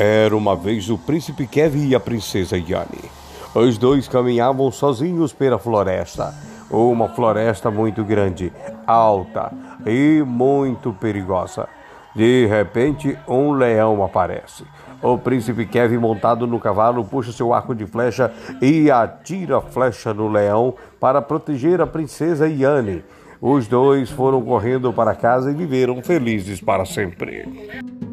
Era uma vez o príncipe Kevin e a princesa Yanni. Os dois caminhavam sozinhos pela floresta. Uma floresta muito grande, alta e muito perigosa. De repente, um leão aparece. O príncipe Kevin, montado no cavalo, puxa seu arco de flecha e atira a flecha no leão para proteger a princesa Yanni. Os dois foram correndo para casa e viveram felizes para sempre.